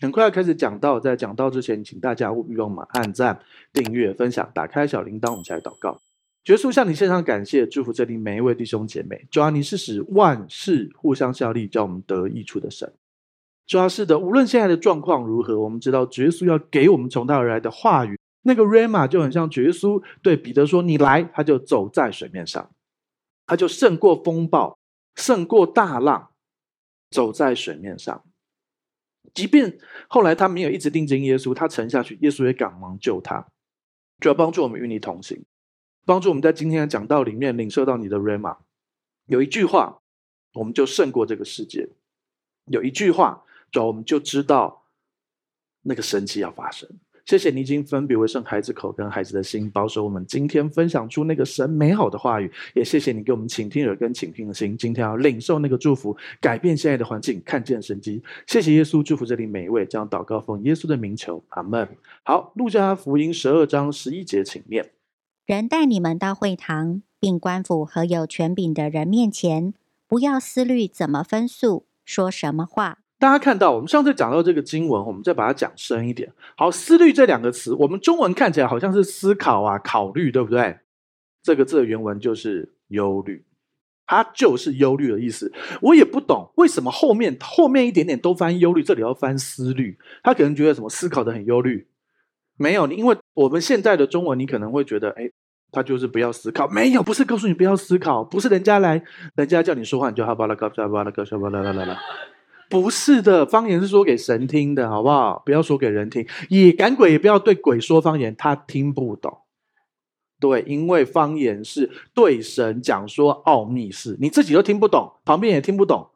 很快要开始讲到，在讲到之前，请大家务必帮我们按赞、订阅、分享、打开小铃铛，我们一起来祷告。耶稣向你献上感谢，祝福这里每一位弟兄姐妹。主啊，你是使万事互相效力，叫我们得益处的神。主要是的，无论现在的状况如何，我们知道耶稣要给我们从他而来的话语，那个 Rhema 就很像耶稣对彼得说：“你来。”他就走在水面上，他就胜过风暴，胜过大浪，走在水面上。即便后来他没有一直定睛耶稣，他沉下去，耶稣也赶忙救他。主要帮助我们与你同行，帮助我们在今天的讲道里面领受到你的 ram。有一句话，我们就胜过这个世界；有一句话，主要我们就知道那个神奇要发生。谢谢你已经分别为圣孩子口跟孩子的心，保守我们今天分享出那个神美好的话语。也谢谢你给我们倾听耳跟倾听的心，今天要领受那个祝福，改变现在的环境，看见神迹。谢谢耶稣，祝福这里每一位，将祷告奉耶稣的名求，阿门。好，路加福音十二章十一节，请念：人带你们到会堂，并官府和有权柄的人面前，不要思虑怎么分诉，说什么话。大家看到，我们上次讲到这个经文，我们再把它讲深一点。好，思虑这两个词，我们中文看起来好像是思考啊、考虑，对不对？这个字的原文就是忧虑，它就是忧虑的意思。我也不懂为什么后面后面一点点都翻忧虑，这里要翻思虑。他可能觉得什么思考得很忧虑，没有，因为我们现在的中文，你可能会觉得，哎，他就是不要思考。没有，不是告诉你不要思考，不是人家来，人家叫你说话，你就哈巴拉嘎巴拉嘎巴拉拉拉拉。不是的，方言是说给神听的，好不好？不要说给人听。也赶鬼也不要对鬼说方言，他听不懂。对，因为方言是对神讲说奥秘事，你自己都听不懂，旁边也听不懂。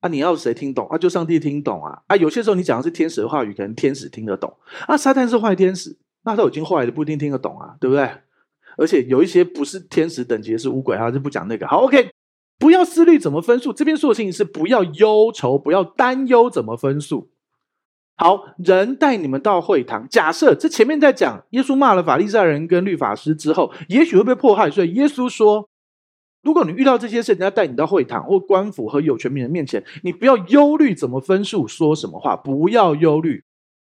啊，你要谁听懂？啊，就上帝听懂啊。啊，有些时候你讲的是天使的话语，可能天使听得懂。啊，撒旦是坏天使，那他已经坏的，不一定听得懂啊，对不对？而且有一些不是天使等级是污鬼啊，就不讲那个。好，OK。不要思虑怎么分数，这边说的事情是不要忧愁，不要担忧怎么分数。好，人带你们到会堂，假设这前面在讲耶稣骂了法利赛人跟律法师之后，也许会被迫害，所以耶稣说，如果你遇到这些事，人家带你到会堂或官府和有权柄人面前，你不要忧虑怎么分数，说什么话，不要忧虑。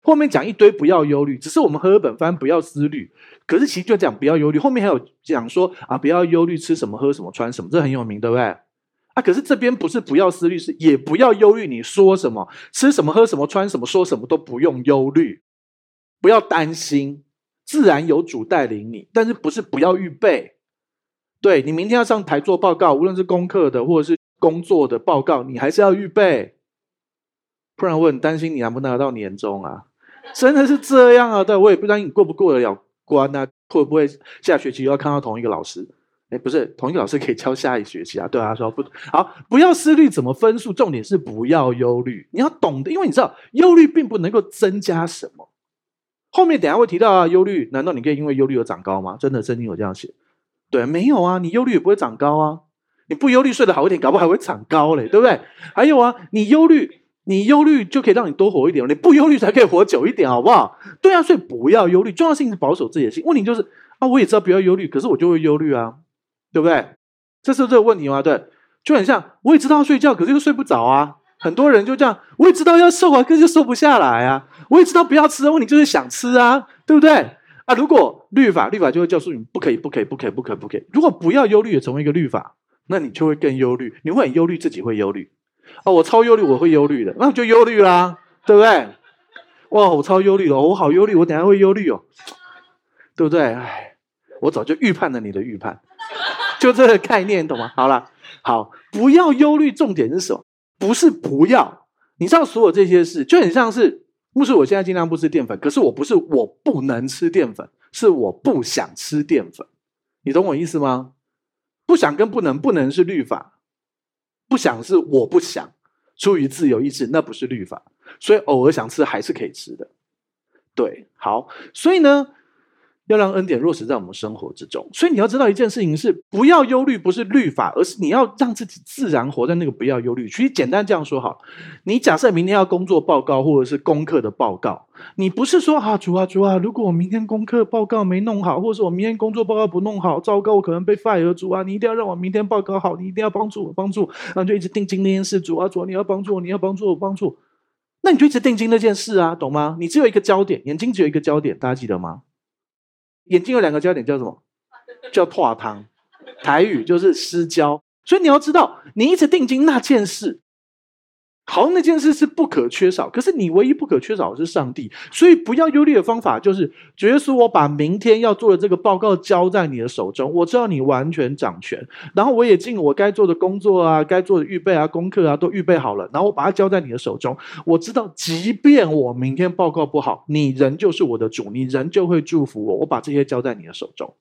后面讲一堆不要忧虑，只是我们喝本翻不要思虑。可是其实就讲不要忧虑，后面还有讲说啊，不要忧虑吃什么喝什么穿什么，这很有名，对不对？啊，可是这边不是不要思虑，是也不要忧虑。你说什么，吃什么，喝什么，穿什么，说什么都不用忧虑，不要担心，自然有主带领你。但是不是不要预备？对，你明天要上台做报告，无论是功课的或者是工作的报告，你还是要预备，不然我很担心你能不能拿到年终啊？真的是这样啊？对，我也不知道你过不过得了。关啊，会不会下学期又要看到同一个老师？哎，不是，同一个老师可以教下一学期啊。对啊，说不好，不要思虑怎么分数，重点是不要忧虑。你要懂得，因为你知道，忧虑并不能够增加什么。后面等下会提到啊，忧虑，难道你可以因为忧虑而长高吗？真的，圣经有这样写。对，没有啊，你忧虑也不会长高啊。你不忧虑睡得好一点，搞不好还会长高嘞，对不对？还有啊，你忧虑。你忧虑就可以让你多活一点，你不忧虑才可以活久一点，好不好？对啊，所以不要忧虑，重要性是保守自己的心。问题就是啊，我也知道不要忧虑，可是我就会忧虑啊，对不对？这是这个问题吗？对，就很像我也知道睡觉，可是又睡不着啊。很多人就这样，我也知道要瘦啊，可是就瘦不下来啊。我也知道不要吃，问题就是想吃啊，对不对？啊，如果律法，律法就会告诉你不可以，不可以，不可以，不可以，不可以。如果不要忧虑也成为一个律法，那你就会更忧虑，你会很忧虑，自己会忧虑。哦，我超忧虑，我会忧虑的，那就忧虑啦，对不对？哇，我超忧虑了，我好忧虑，我等下会忧虑哦，对不对？哎，我早就预判了你的预判，就这个概念，懂吗？好了，好，不要忧虑，重点是什么？不是不要，你知道所有这些事，就很像是，牧师，我现在尽量不吃淀粉，可是我不是我不能吃淀粉，是我不想吃淀粉，你懂我意思吗？不想跟不能，不能是律法。不想是我不想，出于自由意志，那不是律法，所以偶尔想吃还是可以吃的。对，好，所以呢。要让恩典落实在我们生活之中，所以你要知道一件事情是：不要忧虑，不是律法，而是你要让自己自然活在那个不要忧虑。其实简单这样说好，你假设明天要工作报告或者是功课的报告，你不是说啊主啊主啊，如果我明天功课报告没弄好，或者是我明天工作报告不弄好，糟糕，我可能被 fire 主啊，你一定要让我明天报告好，你一定要帮助我帮助，然后就一直定睛那件事，主啊主啊，你要帮助我，你要帮助我帮助。那你就一直定睛那件事啊，懂吗？你只有一个焦点，眼睛只有一个焦点，大家记得吗？眼睛有两个焦点，叫什么？叫拓堂，台语就是失焦。所以你要知道，你一直定睛那件事。好像，那件事是不可缺少，可是你唯一不可缺少的是上帝，所以不要忧虑的方法就是，主耶稣，我把明天要做的这个报告交在你的手中，我知道你完全掌权，然后我也尽我该做的工作啊，该做的预备啊，功课啊都预备好了，然后我把它交在你的手中，我知道，即便我明天报告不好，你仍旧是我的主，你仍旧会祝福我，我把这些交在你的手中。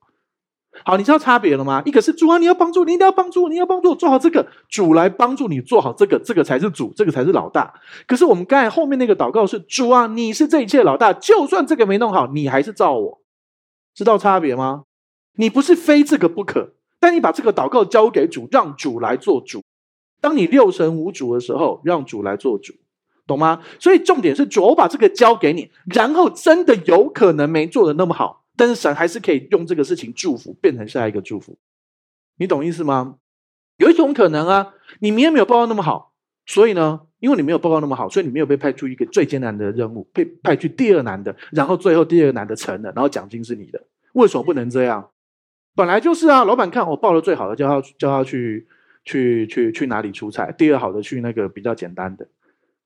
好，你知道差别了吗？一个是主啊，你要帮助，你一定要帮助，你要帮助做好这个，主来帮助你做好这个，这个才是主，这个才是老大。可是我们刚才后面那个祷告是主啊，你是这一切老大，就算这个没弄好，你还是照我，知道差别吗？你不是非这个不可，但你把这个祷告交给主，让主来做主。当你六神无主的时候，让主来做主，懂吗？所以重点是主，我把这个交给你，然后真的有可能没做的那么好。但是神还是可以用这个事情祝福，变成下一个祝福，你懂意思吗？有一种可能啊，你明天没有报告那么好，所以呢，因为你没有报告那么好，所以你没有被派出一个最艰难的任务，被派去第二难的，然后最后第二难的成了，然后奖金是你的。为什么不能这样？本来就是啊，老板看我报的最好的，叫他叫他去去去去哪里出差，第二好的去那个比较简单的，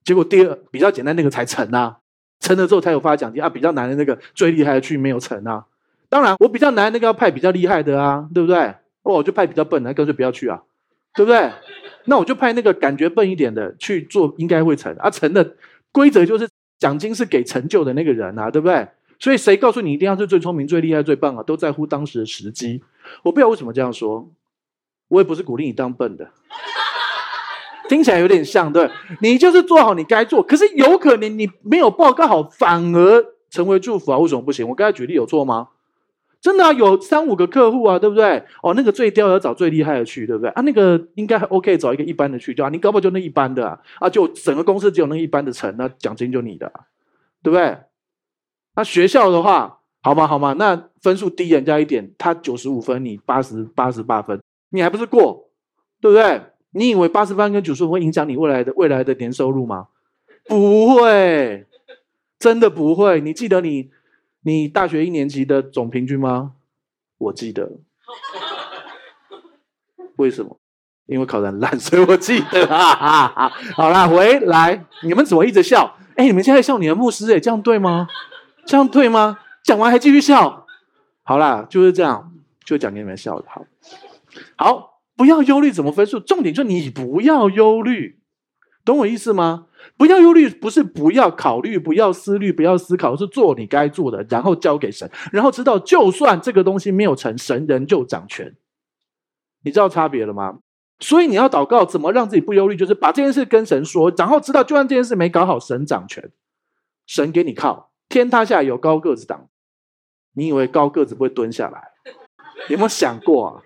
结果第二比较简单那个才成啊。成了之后才有发奖金啊，比较难的那个最厉害的去没有成啊。当然，我比较难那个要派比较厉害的啊，对不对？哦，我就派比较笨的，干脆不要去啊，对不对？那我就派那个感觉笨一点的去做，应该会成啊。成的规则就是奖金是给成就的那个人啊，对不对？所以谁告诉你一定要是最聪明、最厉害、最棒啊？都在乎当时的时机。我不知道为什么这样说，我也不是鼓励你当笨的。听起来有点像，对，你就是做好你该做，可是有可能你没有报告好，反而成为祝福啊？为什么不行？我刚才举例有错吗？真的啊，有三五个客户啊，对不对？哦，那个最刁要找最厉害的去，对不对？啊，那个应该还 OK，找一个一般的去就啊，你搞不好就那一般的啊，啊，就整个公司只有那一般的成，那奖金就你的，对不对？那学校的话，好吗？好吗？那分数低人家一点，他九十五分，你八十八十八分，你还不是过，对不对？你以为八十分跟九十分会影响你未来的未来的年收入吗？不会，真的不会。你记得你你大学一年级的总平均吗？我记得。为什么？因为考得很烂，所以我记得。好啦，回来，你们怎么一直笑？哎，你们现在笑你的牧师，哎，这样对吗？这样对吗？讲完还继续笑？好啦，就是这样，就讲给你们笑的。好，好。不要忧虑怎么分数，重点就你不要忧虑，懂我意思吗？不要忧虑，不是不要考虑，不要思虑，不要思考，是做你该做的，然后交给神，然后知道就算这个东西没有成，神仍旧掌权。你知道差别了吗？所以你要祷告，怎么让自己不忧虑？就是把这件事跟神说，然后知道就算这件事没搞好，神掌权，神给你靠，天塌下来有高个子挡。你以为高个子不会蹲下来？有没有想过啊？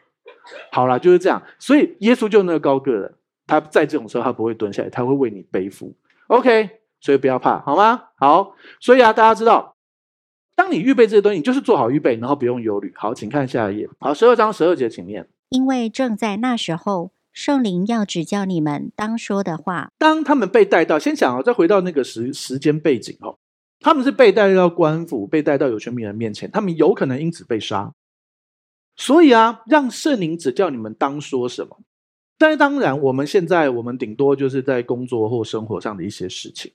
好啦，就是这样。所以耶稣就那个高个的，他在这种时候他不会蹲下来，他会为你背负。OK，所以不要怕，好吗？好，所以啊，大家知道，当你预备这些东西，你就是做好预备，然后不用忧虑。好，请看下一页。好，十二章十二节，请念。因为正在那时候，圣灵要指教你们当说的话。当他们被带到，先想啊，再回到那个时时间背景哦，他们是被带到官府，被带到有权柄人面前，他们有可能因此被杀。所以啊，让圣灵指教你们当说什么。但是当然，我们现在我们顶多就是在工作或生活上的一些事情，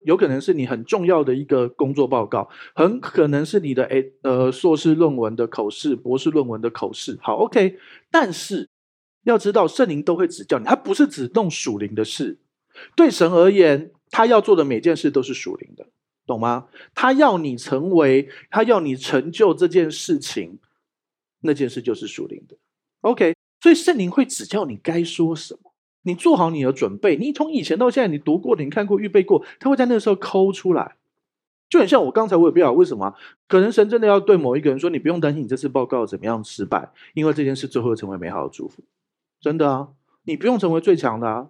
有可能是你很重要的一个工作报告，很可能是你的诶呃硕士论文的口试、博士论文的口试。好，OK。但是要知道，圣灵都会指教你，他不是只弄属灵的事。对神而言，他要做的每件事都是属灵的，懂吗？他要你成为，他要你成就这件事情。那件事就是属灵的，OK，所以圣灵会指教你该说什么，你做好你的准备。你从以前到现在，你读过的，你看过，预备过，他会在那个时候抠出来，就很像我刚才我也不知道为什么，可能神真的要对某一个人说，你不用担心你这次报告怎么样失败，因为这件事最后会成为美好的祝福，真的啊，你不用成为最强的啊，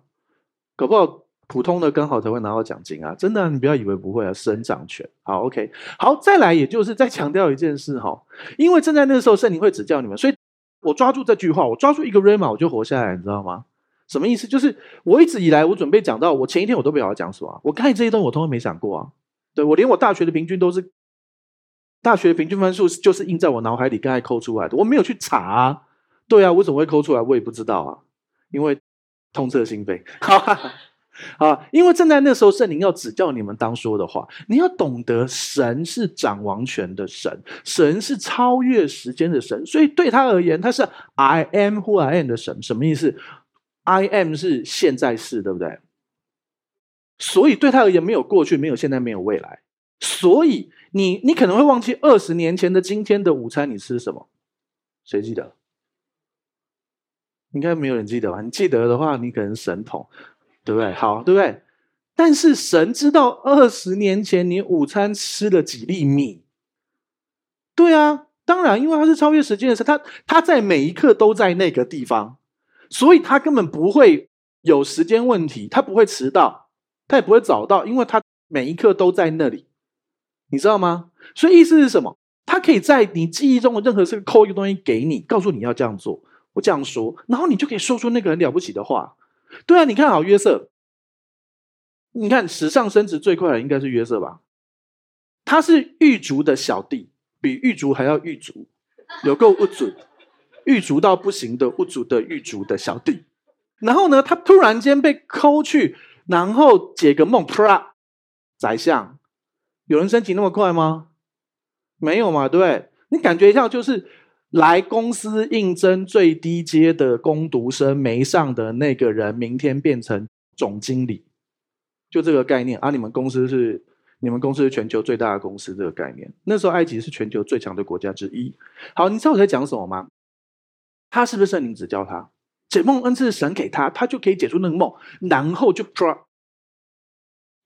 搞不好。普通的刚好才会拿到奖金啊！真的，你不要以为不会啊，神掌权。好，OK，好，再来，也就是再强调一件事哈，因为正在那个时候，圣灵会指教你们，所以我抓住这句话，我抓住一个 rama，我就活下来，你知道吗？什么意思？就是我一直以来我准备讲到，我前一天我都不晓得讲什么。我看这些东西我通通没想过啊。对，我连我大学的平均都是，大学平均分数就是印在我脑海里，刚才抠出来的，我没有去查啊。对啊，我怎么会抠出来？我也不知道啊，因为痛彻心扉。好 啊，因为正在那时候，圣灵要指教你们当说的话，你要懂得神是掌王权的神，神是超越时间的神，所以对他而言，他是 I am who I am 的神。什么意思？I am 是现在式，对不对？所以对他而言，没有过去，没有现在，没有未来。所以你你可能会忘记二十年前的今天的午餐你吃什么？谁记得？应该没有人记得吧？你记得的话，你可能神童。对不对？好，对不对？但是神知道二十年前你午餐吃了几粒米。对啊，当然，因为他是超越时间的神，他他在每一刻都在那个地方，所以他根本不会有时间问题，他不会迟到，他也不会早到，因为他每一刻都在那里，你知道吗？所以意思是什么？他可以在你记忆中的任何时刻扣一个东西给你，告诉你要这样做，我这样说，然后你就可以说出那个很了不起的话。对啊，你看好约瑟，你看史上升职最快的应该是约瑟吧？他是狱卒的小弟，比狱卒还要狱卒，有够不准，狱卒到不行的不足的狱卒的小弟。然后呢，他突然间被抠去，然后解个梦，啪，宰相。有人升级那么快吗？没有嘛，对不对？你感觉一下就是。来公司应征最低阶的工读生没上的那个人，明天变成总经理，就这个概念啊！你们公司是你们公司是全球最大的公司，这个概念。那时候埃及是全球最强的国家之一。好，你知道我在讲什么吗？他是不是圣灵指教他？解梦恩赐神给他，他就可以解除那个梦，然后就抓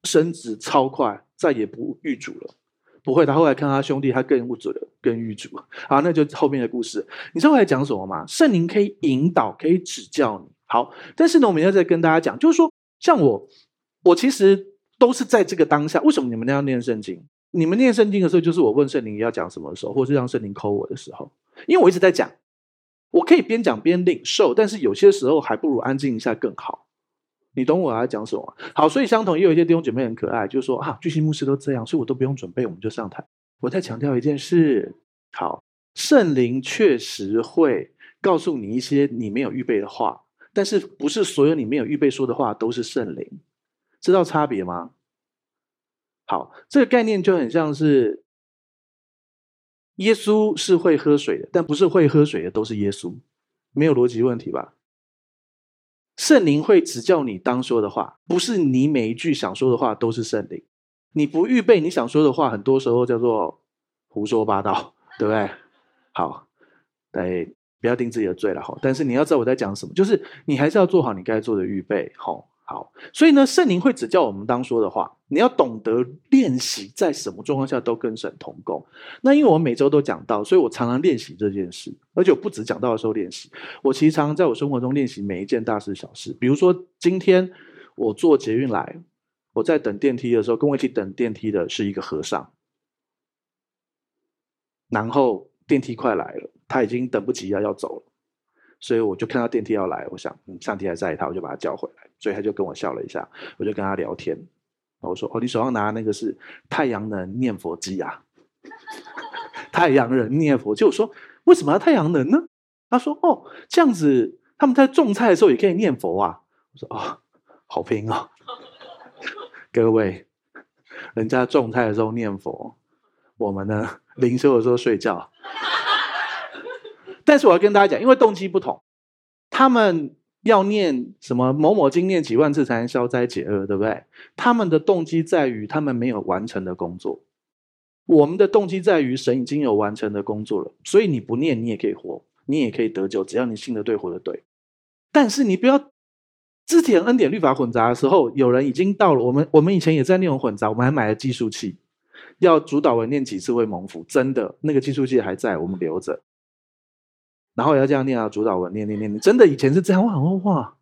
升职超快，再也不遇主了。不会，他后来看他兄弟，他更不准了，更狱主。好，那就后面的故事。你知道我在讲什么吗？圣灵可以引导，可以指教你。好，但是呢，我们要再跟大家讲，就是说，像我，我其实都是在这个当下。为什么你们要念圣经？你们念圣经的时候，就是我问圣灵要讲什么的时候，或是让圣灵抠我的时候。因为我一直在讲，我可以边讲边领受，但是有些时候还不如安静一下更好。你懂我要讲什么？好，所以相同也有一些弟兄姐妹很可爱，就说啊，巨星牧师都这样，所以我都不用准备，我们就上台。我再强调一件事，好，圣灵确实会告诉你一些你没有预备的话，但是不是所有你没有预备说的话都是圣灵，知道差别吗？好，这个概念就很像是耶稣是会喝水的，但不是会喝水的都是耶稣，没有逻辑问题吧？圣灵会指教你当说的话，不是你每一句想说的话都是圣灵。你不预备你想说的话，很多时候叫做胡说八道，对不对？好，哎，不要定自己的罪了哈。但是你要知道我在讲什么，就是你还是要做好你该做的预备，好。好，所以呢，圣灵会指教我们当说的话。你要懂得练习，在什么状况下都跟神同工。那因为我每周都讲到，所以我常常练习这件事，而且我不止讲到的时候练习，我其实常常在我生活中练习每一件大事小事。比如说，今天我坐捷运来，我在等电梯的时候，跟我一起等电梯的是一个和尚，然后电梯快来了，他已经等不及要要走了。所以我就看到电梯要来，我想，上帝还在他，我就把他叫回来。所以他就跟我笑了一下，我就跟他聊天。我说：“哦，你手上拿那个是太阳能念佛机啊？” 太阳能念佛机，我说：“为什么要太阳能呢？”他说：“哦，这样子他们在种菜的时候也可以念佛啊。”我说：“哦，好拼哦，各位，人家种菜的时候念佛，我们呢，灵修的时候睡觉。”但是我要跟大家讲，因为动机不同，他们要念什么某某经念几万次才能消灾解厄，对不对？他们的动机在于他们没有完成的工作，我们的动机在于神已经有完成的工作了。所以你不念，你也可以活，你也可以得救，只要你信得对，活得对。但是你不要之前恩典律法混杂的时候，有人已经到了。我们我们以前也在那种混杂，我们还买了计数器，要主导文念几次会蒙福，真的那个计数器还在，我们留着。然后也要这样念啊，主导文念念念念，真的以前是这样哇哇，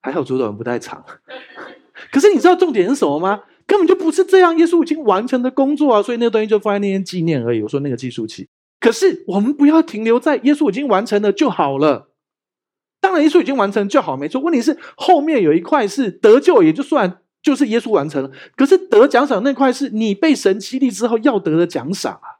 还好主导文不太长。可是你知道重点是什么吗？根本就不是这样，耶稣已经完成的工作啊，所以那个东西就放在那边纪念而已。我说那个计数器，可是我们不要停留在耶稣已经完成了就好了。当然，耶稣已经完成就好，没错。问题是后面有一块是得救，也就算就是耶稣完成了。可是得奖赏那块是你被神激励之后要得的奖赏啊！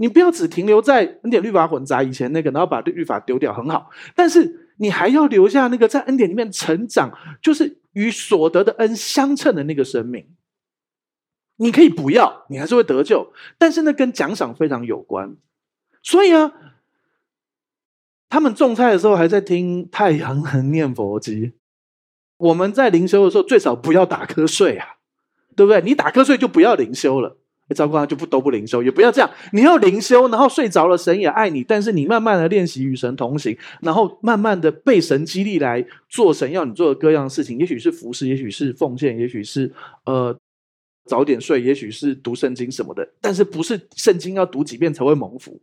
你不要只停留在恩典律法混杂以前那个，然后把律法丢掉，很好。但是你还要留下那个在恩典里面成长，就是与所得的恩相称的那个生命。你可以不要，你还是会得救，但是那跟奖赏非常有关。所以啊。他们种菜的时候还在听太阳能念佛机。我们在灵修的时候最少不要打瞌睡啊，对不对？你打瞌睡就不要灵修了。糟糕，就不都不灵修，也不要这样。你要灵修，然后睡着了，神也爱你。但是你慢慢的练习与神同行，然后慢慢的被神激励来做神要你做的各样的事情。也许是服侍，也许是奉献，也许是呃早点睡，也许是读圣经什么的。但是不是圣经要读几遍才会蒙福？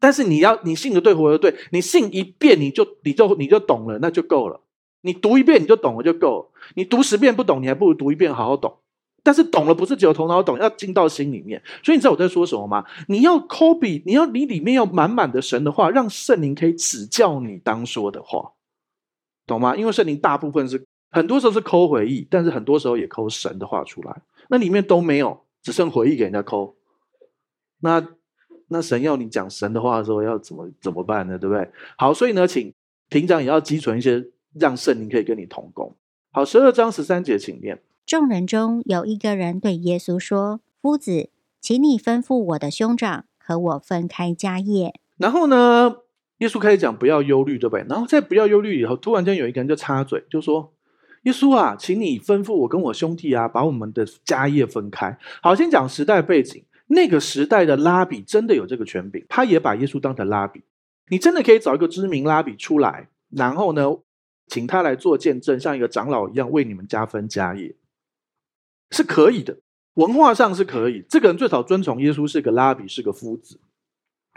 但是你要你信的对，活的对，你信一遍你就你就你就懂了，那就够了。你读一遍你就懂了就够了。你读十遍不懂，你还不如读一遍好好懂。但是懂了不是只有头脑懂，要进到心里面。所以你知道我在说什么吗？你要 copy，你要你里面要满满的神的话，让圣灵可以指教你当说的话，懂吗？因为圣灵大部分是很多时候是抠回忆，但是很多时候也抠神的话出来。那里面都没有，只剩回忆给人家抠。那。那神要你讲神的话的时候，要怎么怎么办呢？对不对？好，所以呢，请平常也要积存一些，让圣灵可以跟你同工。好，十二章十三节，请念。众人中有一个人对耶稣说：“夫子，请你吩咐我的兄长和我分开家业。”然后呢，耶稣开始讲不要忧虑，对不对？然后在不要忧虑以后，突然间有一个人就插嘴，就说：“耶稣啊，请你吩咐我跟我兄弟啊，把我们的家业分开。”好，先讲时代背景。那个时代的拉比真的有这个权柄，他也把耶稣当成拉比。你真的可以找一个知名拉比出来，然后呢，请他来做见证，像一个长老一样为你们加分加业，是可以的。文化上是可以，这个人最少尊崇耶稣是个拉比，是个夫子。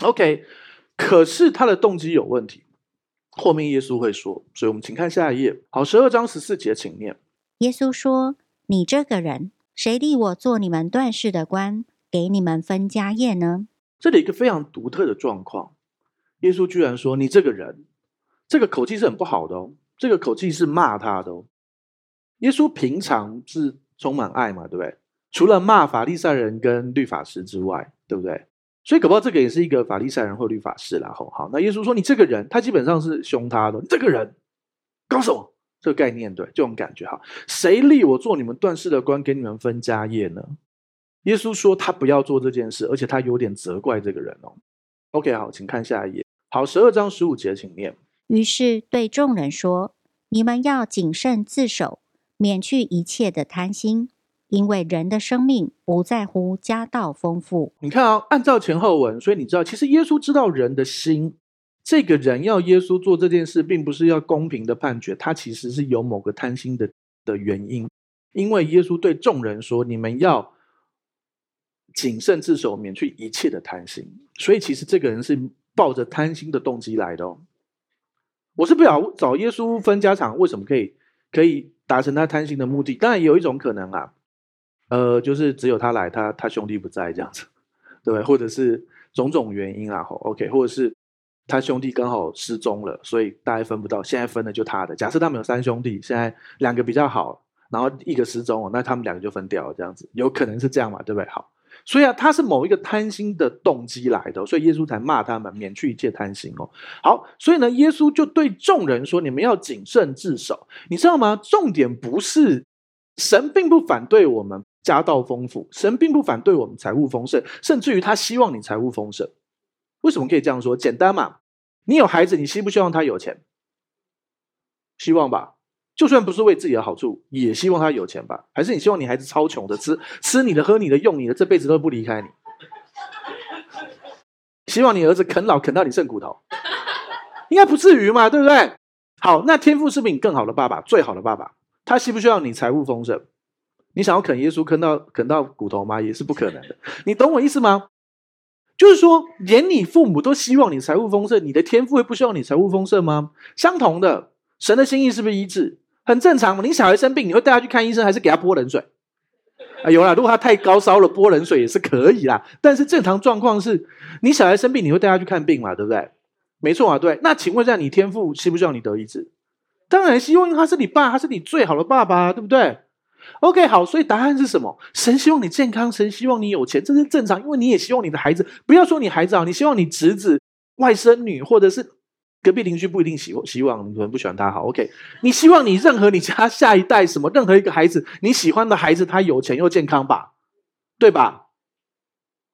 OK，可是他的动机有问题，后面耶稣会说。所以我们请看下一页。好，十二章十四节，请念。耶稣说：“你这个人，谁立我做你们断事的官？”给你们分家业呢？这里一个非常独特的状况，耶稣居然说：“你这个人，这个口气是很不好的哦，这个口气是骂他的哦。”耶稣平常是充满爱嘛，对不对？除了骂法利赛人跟律法师之外，对不对？所以搞不好这个也是一个法利赛人或律法师啦。吼，好，那耶稣说：“你这个人，他基本上是凶他的。你这个人搞什么？这个概念对，这种感觉哈。谁立我做你们断事的官，给你们分家业呢？”耶稣说他不要做这件事，而且他有点责怪这个人哦。OK，好，请看下一页。好，十二章十五节，请念。于是对众人说：“你们要谨慎自守，免去一切的贪心，因为人的生命不在乎家道丰富。”你看啊、按照前后文，所以你知道，其实耶稣知道人的心。这个人要耶稣做这件事，并不是要公平的判决，他其实是有某个贪心的的原因。因为耶稣对众人说：“你们要。”谨慎自守，免去一切的贪心。所以，其实这个人是抱着贪心的动机来的哦。我是不想找耶稣分家产，为什么可以可以达成他贪心的目的？当然，有一种可能啊，呃，就是只有他来，他他兄弟不在这样子，对？或者是种种原因啊，OK，或者是他兄弟刚好失踪了，所以大家分不到，现在分的就他的。假设他们有三兄弟，现在两个比较好，然后一个失踪了，那他们两个就分掉了，这样子有可能是这样嘛，对不对？好。所以啊，他是某一个贪心的动机来的，所以耶稣才骂他们，免去一切贪心哦。好，所以呢，耶稣就对众人说：“你们要谨慎自守。”你知道吗？重点不是神并不反对我们家道丰富，神并不反对我们财务丰盛，甚至于他希望你财务丰盛。为什么可以这样说？简单嘛，你有孩子，你希不希望他有钱？希望吧。就算不是为自己的好处，也希望他有钱吧？还是你希望你孩子超穷的，吃吃你的、喝你的、用你的，这辈子都不离开你？希望你儿子啃老啃到你剩骨头，应该不至于嘛，对不对？好，那天赋是比你更好的爸爸，最好的爸爸，他需不需要你财务丰盛？你想要啃耶稣啃到啃到骨头吗？也是不可能的。你懂我意思吗？就是说，连你父母都希望你财务丰盛，你的天赋会不希望你财务丰盛吗？相同的，神的心意是不是一致？很正常嘛，你小孩生病，你会带他去看医生，还是给他泼冷水？啊，有啦，如果他太高烧了，泼冷水也是可以啦。但是正常状况是，你小孩生病，你会带他去看病嘛，对不对？没错啊，对。那请问一下，你天父希不希望你得医治？当然希望，因为他是你爸，他是你最好的爸爸，对不对？OK，好，所以答案是什么？神希望你健康，神希望你有钱，这是正常，因为你也希望你的孩子，不要说你孩子啊，你希望你侄子、外甥女，或者是隔壁邻居不一定希希望，你可能不喜欢他，好，OK，你希望你任何你家下一代什么，任何一个孩子，你喜欢的孩子，他有钱又健康吧，对吧？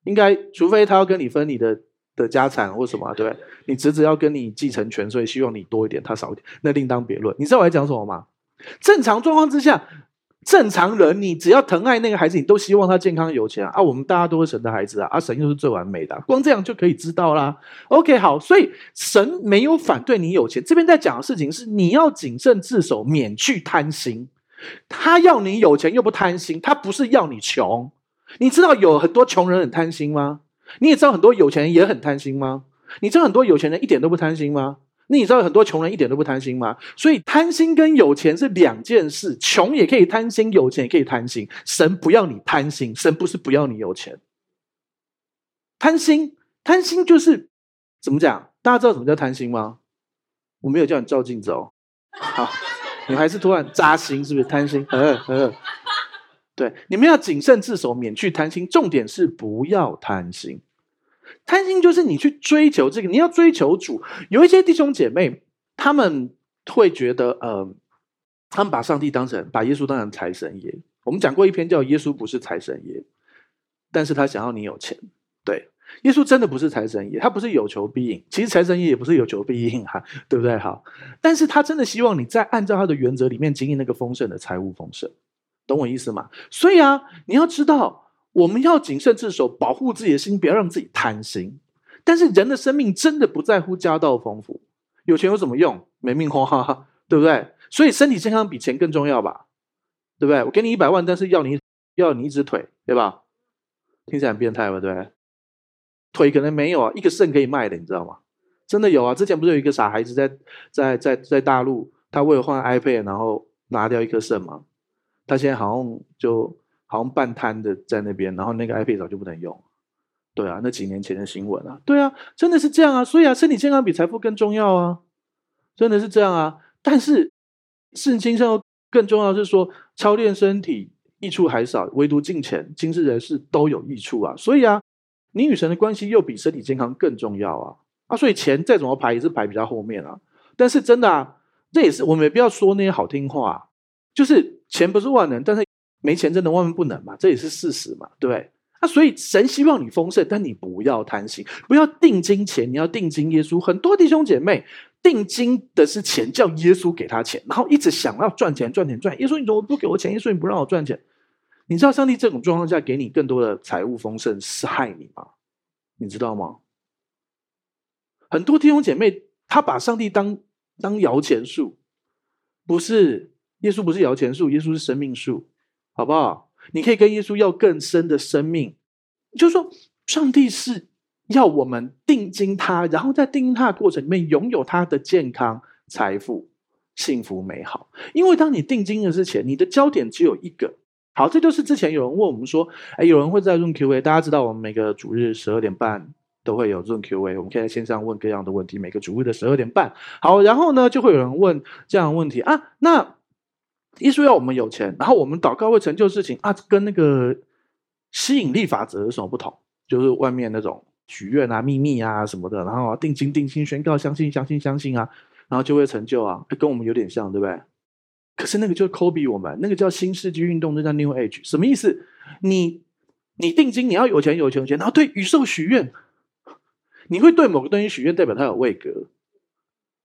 应该，除非他要跟你分你的。的家产或什么，对不对？你侄子要跟你继承权，所以希望你多一点，他少一点，那另当别论。你知道我在讲什么吗？正常状况之下，正常人你只要疼爱那个孩子，你都希望他健康有钱啊。我们大家都是神的孩子啊，啊，神又是最完美的，光这样就可以知道啦。OK，好，所以神没有反对你有钱。这边在讲的事情是你要谨慎自守，免去贪心。他要你有钱又不贪心，他不是要你穷。你知道有很多穷人很贪心吗？你也知道很多有钱人也很贪心吗？你知道很多有钱人一点都不贪心吗？你知道很多穷人一点都不贪心吗？所以贪心跟有钱是两件事，穷也可以贪心，有钱也可以贪心。神不要你贪心，神不是不要你有钱。贪心，贪心就是怎么讲？大家知道什么叫贪心吗？我没有叫你照镜子哦。好，你还是突然扎心，是不是贪心？呵呵。对，你们要谨慎自守，免去贪心。重点是不要贪心。贪心就是你去追求这个，你要追求主。有一些弟兄姐妹，他们会觉得，呃，他们把上帝当成，把耶稣当成财神爷。我们讲过一篇叫《耶稣不是财神爷》，但是他想要你有钱。对，耶稣真的不是财神爷，他不是有求必应。其实财神爷也不是有求必应哈，对不对？好，但是他真的希望你在按照他的原则里面经营那个丰盛的财务丰盛。懂我意思吗？所以啊，你要知道，我们要谨慎自守，保护自己的心，不要让自己贪心。但是人的生命真的不在乎家道丰富，有钱有什么用？没命花，对不对？所以身体健康比钱更重要吧？对不对？我给你一百万，但是要你要你一只腿，对吧？听起来很变态吧？对，腿可能没有啊，一个肾可以卖的，你知道吗？真的有啊！之前不是有一个傻孩子在在在在大陆，他为了换 iPad，然后拿掉一颗肾吗？他现在好像就好像半瘫的在那边，然后那个 iPad 早就不能用。对啊，那几年前的新闻啊，对啊，真的是这样啊。所以啊，身体健康比财富更重要啊，真的是这样啊。但是圣经上更重要是说，操练身体益处还少，唯独敬钱，今世人事都有益处啊。所以啊，你与神的关系又比身体健康更重要啊啊！所以钱再怎么排也是排比较后面啊。但是真的啊，这也是我们没必要说那些好听话，就是。钱不是万能，但是没钱真的万万不能嘛，这也是事实嘛，对不对？那所以神希望你丰盛，但你不要贪心，不要定金钱，你要定金耶稣。很多弟兄姐妹定金的是钱，叫耶稣给他钱，然后一直想要赚钱、赚钱、赚。耶稣你怎么不给我钱？耶稣你不让我赚钱？你知道上帝这种状况下给你更多的财务丰盛是害你吗？你知道吗？很多弟兄姐妹他把上帝当当摇钱树，不是。耶稣不是摇钱树，耶稣是生命树，好不好？你可以跟耶稣要更深的生命，就是说，上帝是要我们定睛他，然后在定睛他的过程里面拥有他的健康、财富、幸福、美好。因为当你定睛的是钱，你的焦点只有一个。好，这就是之前有人问我们说，哎，有人会在用 Q&A，大家知道我们每个主日十二点半都会有 Zoom Q&A，我们可以在线上问各样的问题。每个主日的十二点半，好，然后呢，就会有人问这样的问题啊，那。耶稣要我们有钱，然后我们祷告会成就事情啊，跟那个吸引力法则有什么不同？就是外面那种许愿啊、秘密啊什么的，然后定睛定金宣告，相信相信相信啊，然后就会成就啊，跟我们有点像，对不对？可是那个就是 copy 我们，那个叫新世纪运动，那叫 New Age，什么意思？你你定睛，你要有钱有钱有钱，然后对宇宙许愿，你会对某个东西许愿，代表它有位格，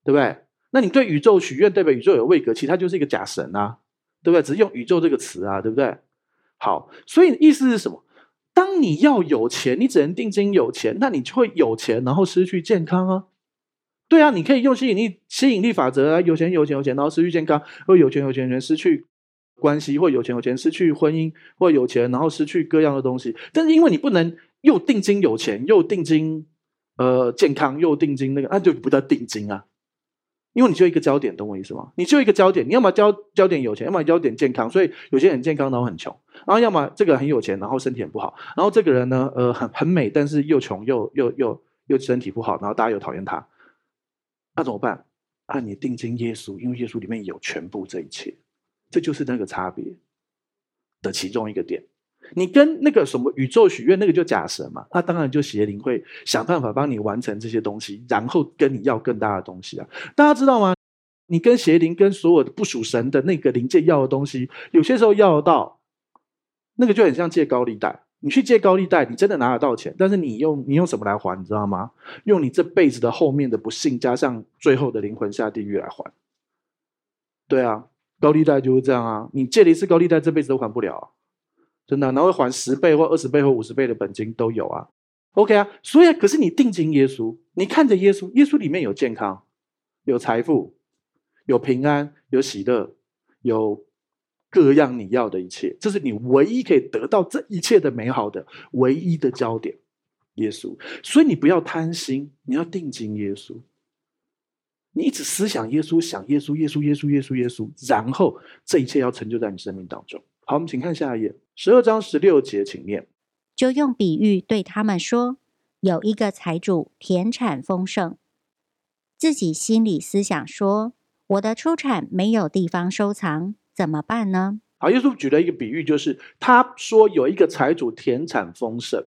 对不对？那你对宇宙许愿，代表宇宙有位格，其他就是一个假神啊。对不对？只用宇宙这个词啊，对不对？好，所以意思是什么？当你要有钱，你只能定睛有钱，那你就会有钱，然后失去健康啊。对啊，你可以用吸引力吸引力法则啊，有钱有钱有钱，然后失去健康，或有钱有钱有钱失去关系，或有钱有钱失去婚姻，或有钱然后失去各样的东西。但是因为你不能又定睛有钱，又定睛呃健康，又定睛那个，那就不叫定睛啊。因为你就一个焦点，懂我意思吗？你就一个焦点，你要么焦焦点有钱，要么焦点健康。所以有些人很健康，然后很穷；然后要么这个人很有钱，然后身体很不好；然后这个人呢，呃，很很美，但是又穷又又又又身体不好，然后大家又讨厌他。那怎么办？啊，你定睛耶稣，因为耶稣里面有全部这一切，这就是那个差别的其中一个点。你跟那个什么宇宙许愿，那个就假神嘛，那当然就邪灵会想办法帮你完成这些东西，然后跟你要更大的东西啊。大家知道吗？你跟邪灵跟所有的不属神的那个灵界要的东西，有些时候要得到，那个就很像借高利贷。你去借高利贷，你真的拿得到钱，但是你用你用什么来还？你知道吗？用你这辈子的后面的不幸，加上最后的灵魂下地狱来还。对啊，高利贷就是这样啊！你借了一次高利贷，这辈子都还不了，真的，然后还十倍或二十倍或五十倍的本金都有啊。OK 啊，所以可是你定睛耶稣，你看着耶稣，耶稣里面有健康，有财富，有平安，有喜乐，有。各样你要的一切，这是你唯一可以得到这一切的美好的唯一的焦点，耶稣。所以你不要贪心，你要定睛耶稣。你一直思想耶稣，想耶稣，耶稣，耶稣，耶稣，耶稣，然后这一切要成就在你生命当中。好，我们请看下一页，十二章十六节，请念。就用比喻对他们说：有一个财主田产丰盛，自己心里思想说：我的出产没有地方收藏。怎么办呢？好，耶稣举了一个比喻，就是他说有一个财主田产丰盛。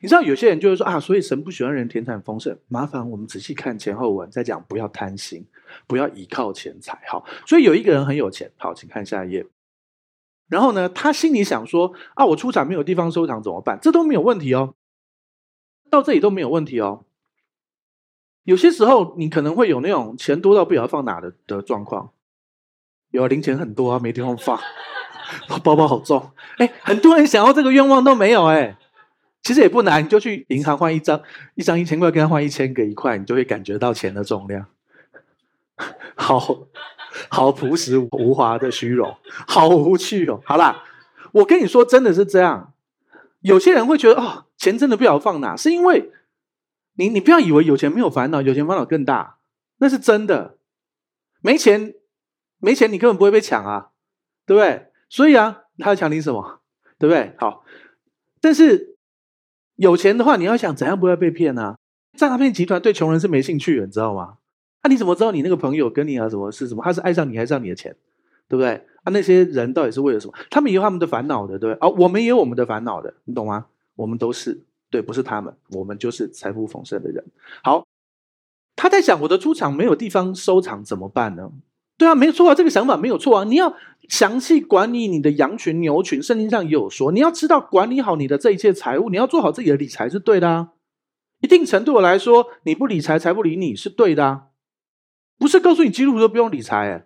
你知道有些人就会说啊，所以神不喜欢人田产丰盛。麻烦我们仔细看前后文，再讲不要贪心，不要倚靠钱财。好，所以有一个人很有钱。好，请看下一页。然后呢，他心里想说啊，我出产没有地方收藏怎么办？这都没有问题哦，到这里都没有问题哦。有些时候你可能会有那种钱多到不晓得放哪的的状况。有啊零钱很多啊，没地方放，包包好重。哎，很多人想要这个愿望都没有哎。其实也不难，你就去银行换一张，一张一千块，跟他换一千个一块，你就会感觉到钱的重量。好好朴实无华的虚荣，好无趣哦。好啦，我跟你说，真的是这样。有些人会觉得哦，钱真的不晓得放哪，是因为你你不要以为有钱没有烦恼，有钱烦恼更大，那是真的。没钱。没钱，你根本不会被抢啊，对不对？所以啊，他要抢你什么，对不对？好，但是有钱的话，你要想怎样不会被骗呢、啊？诈骗集团对穷人是没兴趣的，你知道吗？那、你怎么知道你那个朋友跟你啊什么是什么？他是爱上你还是要你的钱，对不对？啊，那些人到底是为了什么？他们也有他们的烦恼的，对不对？哦，我们也有我们的烦恼的，你懂吗？我们都是对，不是他们，我们就是财富丰盛的人。好，他在想，我的出场没有地方收藏怎么办呢？对啊，没错啊，这个想法没有错啊。你要详细管理你的羊群、牛群，圣经上也有说，你要知道管理好你的这一切财务，你要做好自己的理财是对的啊。一定程度来说，你不理财，财不理你是对的啊。不是告诉你基督徒都不用理财。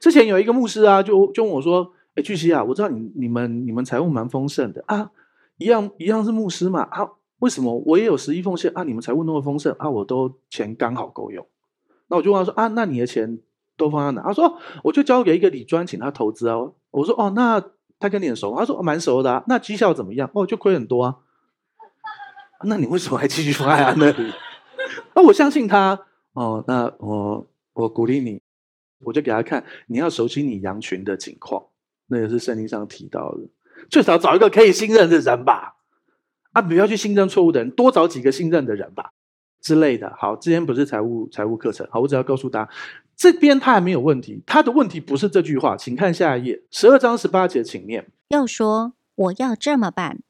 之前有一个牧师啊，就就问我说：“哎，巨熙啊，我知道你你们你们财务蛮丰盛的啊，一样一样是牧师嘛啊，为什么我也有十一奉献啊？你们财务那么丰盛啊，我都钱刚好够用。那我就问他说啊，那你的钱？”都放在哪？他说：“我就交给一个李专，请他投资啊。”我说：“哦，那他跟你很熟？”他说：“哦，蛮熟的啊。”那绩效怎么样？哦，就亏很多啊。那你为什么还继续放在那里？那我相信他。哦，那我我鼓励你，我就给他看。你要熟悉你羊群的情况，那也是圣经上提到的。最少找一个可以信任的人吧。啊，不要去信任错误的人，多找几个信任的人吧。之类的。好，之前不是财务财务课程。好，我只要告诉大家。这边他还没有问题，他的问题不是这句话，请看下一页，十二章十八节，请念。又说：“我要这么办，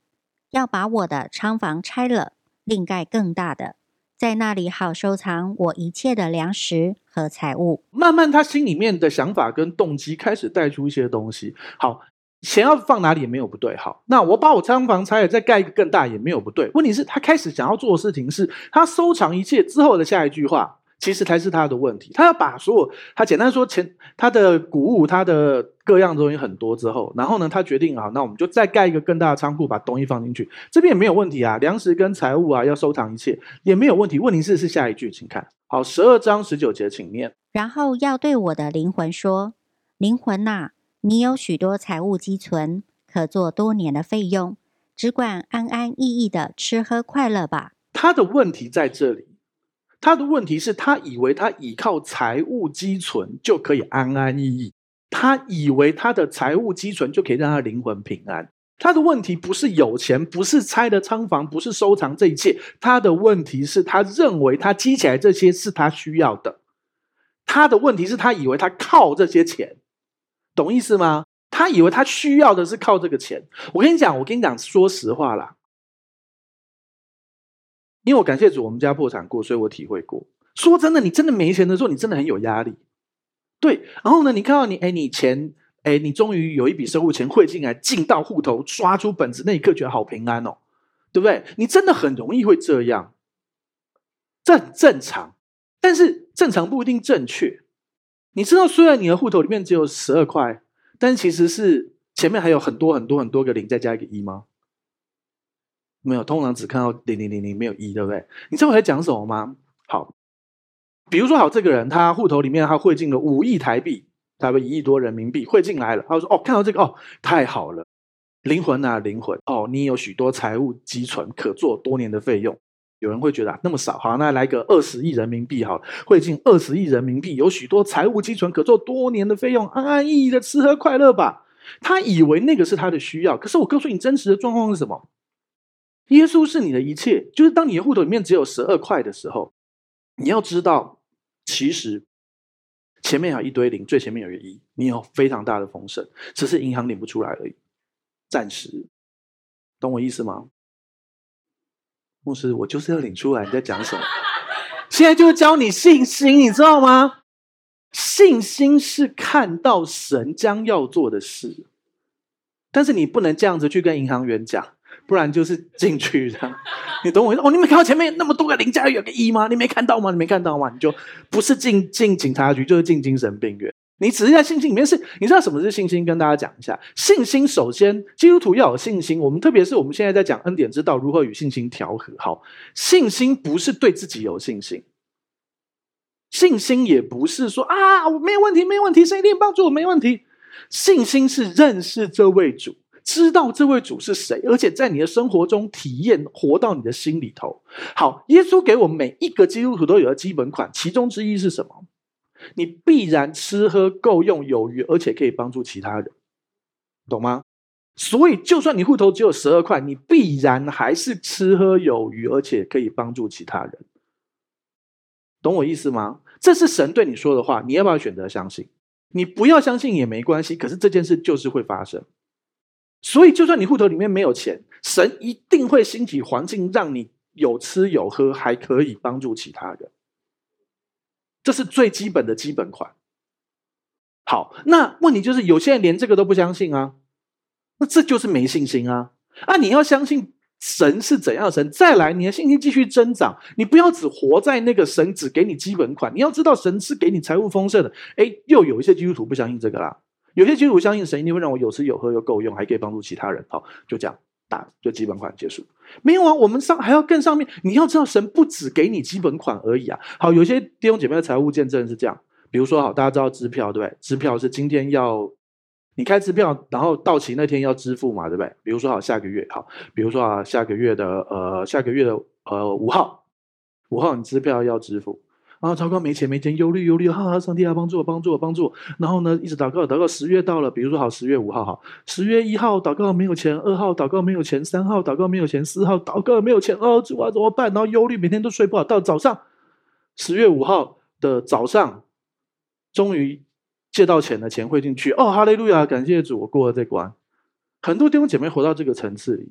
要把我的仓房拆了，另盖更大的，在那里好收藏我一切的粮食和财物。”慢慢，他心里面的想法跟动机开始带出一些东西。好，钱要放哪里也没有不对。好，那我把我仓房拆了，再盖一个更大也没有不对。问题是，他开始想要做的事情是，他收藏一切之后的下一句话。其实才是他的问题，他要把所有他简单说前，他的谷物，他的各样东西很多之后，然后呢，他决定啊，那我们就再盖一个更大的仓库，把东西放进去，这边也没有问题啊，粮食跟财物啊要收藏一切也没有问题。问题是是下一句，请看好十二章十九节，请念。然后要对我的灵魂说：灵魂呐、啊，你有许多财物积存，可做多年的费用，只管安安逸逸的吃喝快乐吧。他的问题在这里。他的问题是他以为他倚靠财务积存就可以安安逸逸，他以为他的财务积存就可以让他灵魂平安。他的问题不是有钱，不是拆的仓房，不是收藏这一切。他的问题是他认为他积起来这些是他需要的，他的问题是他以为他靠这些钱，懂意思吗？他以为他需要的是靠这个钱。我跟你讲，我跟你讲，说实话啦，因为我感谢主，我们家破产过，所以我体会过。说真的，你真的没钱的时候，你真的很有压力。对，然后呢，你看到你，哎，你钱，哎，你终于有一笔收入钱汇进来，进到户头，刷出本子那一刻，觉得好平安哦，对不对？你真的很容易会这样，这很正常。但是正常不一定正确。你知道，虽然你的户头里面只有十二块，但其实是前面还有很多很多很多个零，再加一个一吗？没有，通常只看到零零零零，没有一，对不对？你知道我在讲什么吗？好。比如说，好，这个人他户头里面他汇进了五亿台币，差不多一亿多人民币汇进来了。他说：“哦，看到这个哦，太好了，灵魂啊，灵魂哦，你有许多财务积存，可做多年的费用。”有人会觉得啊，那么少，好，那来个二十亿人民币，好了，汇进二十亿人民币，有许多财务积存，可做多年的费用，安安逸逸的吃喝快乐吧。他以为那个是他的需要，可是我告诉你，真实的状况是什么？耶稣是你的一切，就是当你的户头里面只有十二块的时候，你要知道。其实前面有一堆零，最前面有一个一，你有非常大的丰盛，只是银行领不出来而已，暂时，懂我意思吗？牧师，我就是要领出来。你在讲什么？现在就是教你信心，你知道吗？信心是看到神将要做的事，但是你不能这样子去跟银行员讲。不然就是进去这样，你懂我意思？哦，你没看到前面那么多个零加有个一吗？你没看到吗？你没看到吗？你就不是进进警察局，就是进精神病院。你只是在信心里面是，你知道什么是信心？跟大家讲一下，信心首先，基督徒要有信心。我们特别是我们现在在讲恩典之道如何与信心调和。好，信心不是对自己有信心，信心也不是说啊，我没有问题，没有问题，神一定帮助我，没问题。信心是认识这位主。知道这位主是谁，而且在你的生活中体验，活到你的心里头。好，耶稣给我们每一个基督徒都有个基本款，其中之一是什么？你必然吃喝够用有余，而且可以帮助其他人，懂吗？所以，就算你户头只有十二块，你必然还是吃喝有余，而且可以帮助其他人，懂我意思吗？这是神对你说的话，你要不要选择相信？你不要相信也没关系，可是这件事就是会发生。所以，就算你户头里面没有钱，神一定会兴起环境，让你有吃有喝，还可以帮助其他人。这是最基本的基本款。好，那问题就是，有些人连这个都不相信啊，那这就是没信心啊！啊，你要相信神是怎样的神，再来，你的信心继续增长。你不要只活在那个神只给你基本款，你要知道神是给你财务丰盛的。哎，又有一些基督徒不相信这个啦。有些基督徒相信神一定会让我有吃有喝又够用，还可以帮助其他人。好，就这样打就基本款结束。没有啊，我们上还要更上面。你要知道，神不只给你基本款而已啊。好，有些弟兄姐妹的财务见证是这样，比如说，好，大家知道支票对不对？支票是今天要你开支票，然后到期那天要支付嘛，对不对？比如说，好，下个月好，比如说啊，下个月的呃，下个月的呃五号，五号你支票要支付。啊，糟糕，没钱，没钱，忧虑，忧虑，哈哈！上帝啊，帮助我，帮助我，帮助我。然后呢，一直祷告，祷告。十月到了，比如说好，十月五号，好，十月一号祷告没有钱，二号祷告没有钱，三号祷告没有钱，四号祷告没有钱，哦，这我怎么办？然后忧虑，每天都睡不好。到早上，十月五号的早上，终于借到钱了，钱汇进去。哦，哈利路亚，感谢主，我过了这关。很多弟兄姐妹活到这个层次里，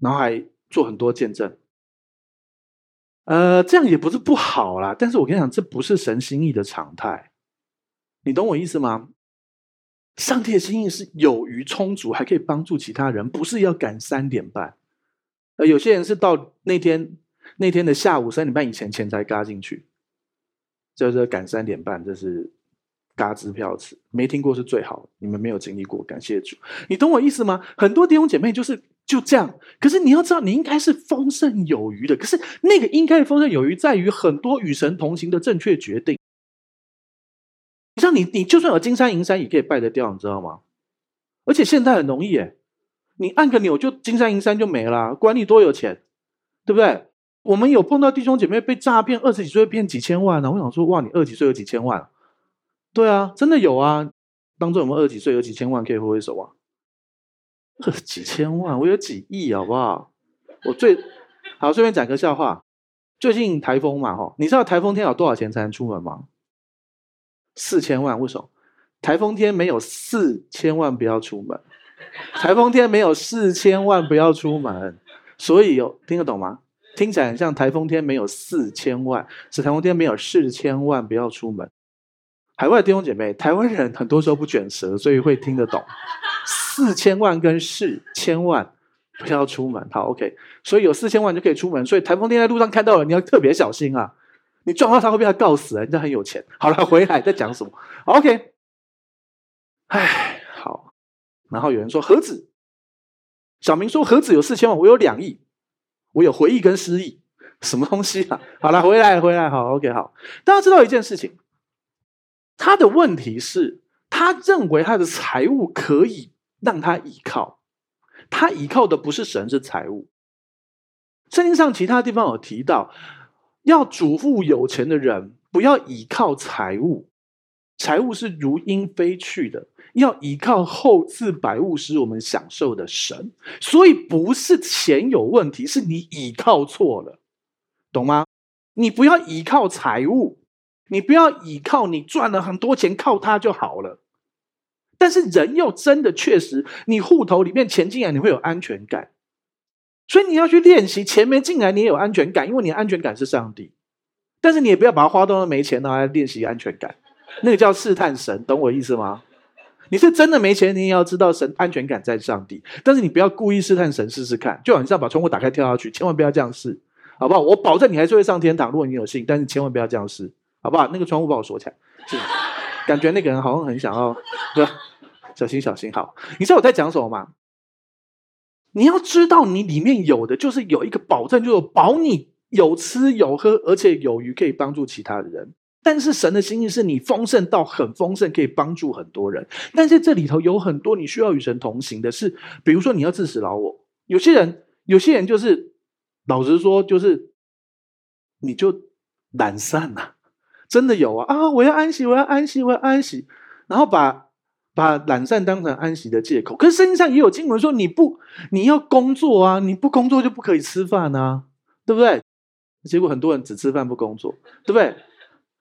然后还做很多见证。呃，这样也不是不好啦，但是我跟你讲，这不是神心意的常态，你懂我意思吗？上帝的心意是有余充足，还可以帮助其他人，不是要赶三点半。呃，有些人是到那天那天的下午三点半以前钱才嘎进去，就是赶三点半，这是嘎支票词，没听过是最好，你们没有经历过，感谢主，你懂我意思吗？很多弟兄姐妹就是。就这样，可是你要知道，你应该是丰盛有余的。可是那个应该丰盛有余，在于很多与神同行的正确决定。你像你，你就算有金山银山，也可以败得掉，你知道吗？而且现在很容易，耶，你按个钮就金山银山就没了，管你多有钱，对不对？我们有碰到弟兄姐妹被诈骗，二十几岁骗几千万呢。我想说，哇，你二十几岁有几千万？对啊，真的有啊。当中有没有二十几岁有几千万可以挥挥手啊？呵 几千万，我有几亿，好不好？我最好顺便讲个笑话。最近台风嘛，哈，你知道台风天有多少钱才能出门吗？四千万，为什么？台风天没有四千万不要出门，台风天没有四千万不要出门，所以有听得懂吗？听起来很像台风天没有四千万，是台风天没有四千万不要出门。海外的弟兄姐妹，台湾人很多时候不卷舌，所以会听得懂四千万跟四千万不要出门。好，OK，所以有四千万就可以出门，所以台风天在路上看到了，你要特别小心啊！你撞到他会被他告死啊！人家很有钱。好了，回来在讲什么？OK。唉，好。然后有人说何止？小明说何止有四千万？我有两亿，我有回忆跟失忆，什么东西啊？好了，回来回来，好，OK，好。大家知道一件事情，他的问题是，他认为他的财物可以让他依靠，他依靠的不是神，是财物。圣经上其他地方有提到，要嘱咐有钱的人不要依靠财物，财物是如鹰飞去的。要依靠厚赐百物使我们享受的神，所以不是钱有问题，是你依靠错了，懂吗？你不要依靠财物，你不要依靠你赚了很多钱靠它就好了。但是人又真的确实，你户头里面钱进来，你会有安全感，所以你要去练习钱没进来你也有安全感，因为你安全感是上帝。但是你也不要把它花到没钱，然后来练习安全感，那个叫试探神，懂我意思吗？你是真的没钱，你也要知道神安全感在上帝，但是你不要故意试探神试试看，就好像把窗户打开跳下去，千万不要这样试，好不好？我保证你还是会上天堂，如果你有信，但是千万不要这样试，好不好？那个窗户帮我锁起来，是感觉那个人好像很想要，对，小心小心，好，你知道我在讲什么吗？你要知道，你里面有的就是有一个保证，就是保你有吃有喝，而且有余可以帮助其他的人。但是神的心意是你丰盛到很丰盛，可以帮助很多人。但是这里头有很多你需要与神同行的事，比如说你要自死老我。有些人，有些人就是老实说，就是你就懒散了、真的有啊啊！我要安息，我要安息，我要安息，然后把把懒散当成安息的借口。可是圣经上也有经文说，你不你要工作啊，你不工作就不可以吃饭啊，对不对？结果很多人只吃饭不工作，对不对？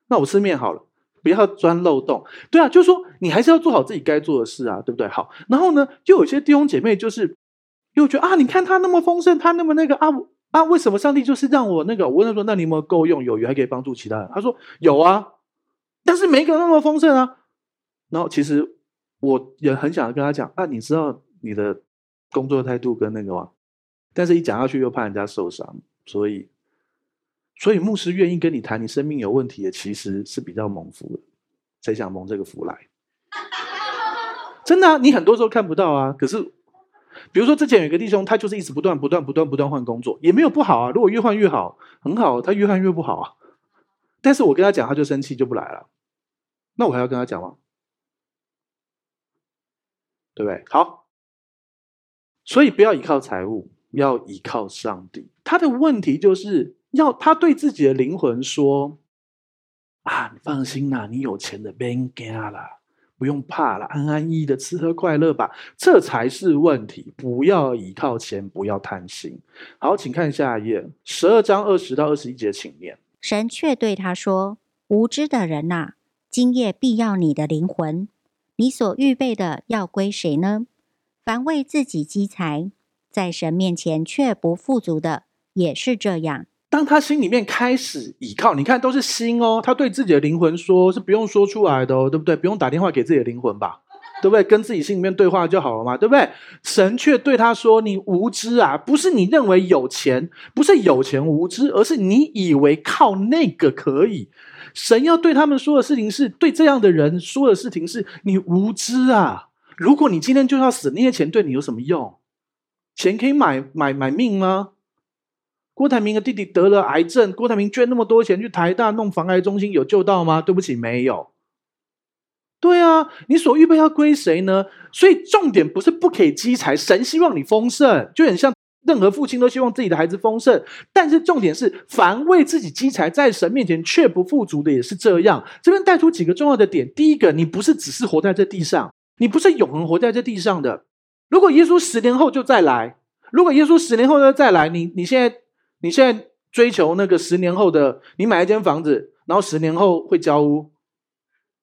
那我吃面好了，不要钻漏洞。对啊，就是说你还是要做好自己该做的事啊，对不对？好，然后呢，就有些弟兄姐妹就是又觉得啊，你看他那么丰盛，他那么那个啊啊，为什么上帝就是让我那个？我问他说，那你有没有够用？有余还可以帮助其他人？他说有啊，但是没个那么丰盛啊。然后其实我也很想跟他讲啊，你知道你的工作态度跟那个吗？但是一讲下去又怕人家受伤，所以。所以牧师愿意跟你谈你生命有问题的，其实是比较蒙福的。谁想蒙这个福来？真的啊，你很多时候看不到啊。可是，比如说之前有一个弟兄，他就是一直不断、不断、不断、不断换工作，也没有不好啊。如果越换越好，很好。他越换越不好啊。但是我跟他讲，他就生气，就不来了。那我还要跟他讲吗？对不对？好。所以不要依靠财务，要依靠上帝。他的问题就是。要他对自己的灵魂说：“啊，你放心啦，你有钱的别惊啦，不用怕了，安安逸逸的吃喝快乐吧，这才是问题。不要倚靠钱，不要贪心。”好，请看下一页，十二章二十到二十一节，请念。神却对他说：“无知的人呐，今夜必要你的灵魂，你所预备的要归谁呢？凡为自己积财，在神面前却不富足的，也是这样。”当他心里面开始倚靠，你看都是心哦，他对自己的灵魂说，是不用说出来的哦，对不对？不用打电话给自己的灵魂吧，对不对？跟自己心里面对话就好了嘛，对不对？神却对他说：“你无知啊，不是你认为有钱，不是有钱无知，而是你以为靠那个可以。神要对他们说的事情是，对这样的人说的事情是，你无知啊！如果你今天就要死，那些钱对你有什么用？钱可以买买买命吗？”郭台铭的弟弟得了癌症，郭台铭捐那么多钱去台大弄防癌中心，有救到吗？对不起，没有。对啊，你所预备要归谁呢？所以重点不是不可以积财，神希望你丰盛，就很像任何父亲都希望自己的孩子丰盛。但是重点是，凡为自己积财，在神面前却不富足的，也是这样。这边带出几个重要的点：第一个，你不是只是活在这地上，你不是永恒活在这地上的。如果耶稣十年后就再来，如果耶稣十年后就再来，你你现在。你现在追求那个十年后的，你买一间房子，然后十年后会交屋，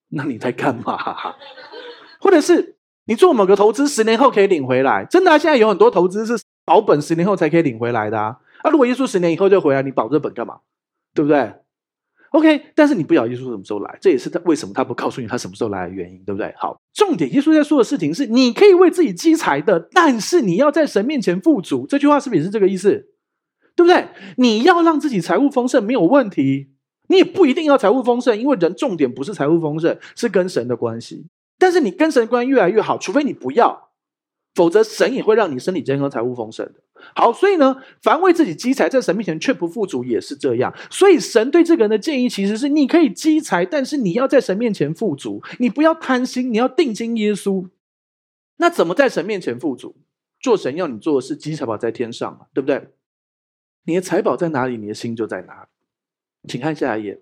那你在干嘛？或者是你做某个投资，十年后可以领回来？真的啊，现在有很多投资是保本，十年后才可以领回来的啊。啊，如果耶稣十年以后就回来，你保这本干嘛？对不对？OK，但是你不晓得耶稣什么时候来，这也是他为什么他不告诉你他什么时候来的原因，对不对？好，重点，耶稣在说的事情是：你可以为自己积财的，但是你要在神面前富足。这句话是不是也是这个意思？对不对？你要让自己财务丰盛没有问题，你也不一定要财务丰盛，因为人重点不是财务丰盛，是跟神的关系。但是你跟神的关系越来越好，除非你不要，否则神也会让你身体健康、财务丰盛的。好，所以呢，凡为自己积财，在神面前却不富足，也是这样。所以神对这个人的建议其实是：你可以积财，但是你要在神面前富足，你不要贪心，你要定睛耶稣。那怎么在神面前富足？做神要你做的事，积财宝在天上嘛，对不对？你的财宝在哪里，你的心就在哪里。请看下一页。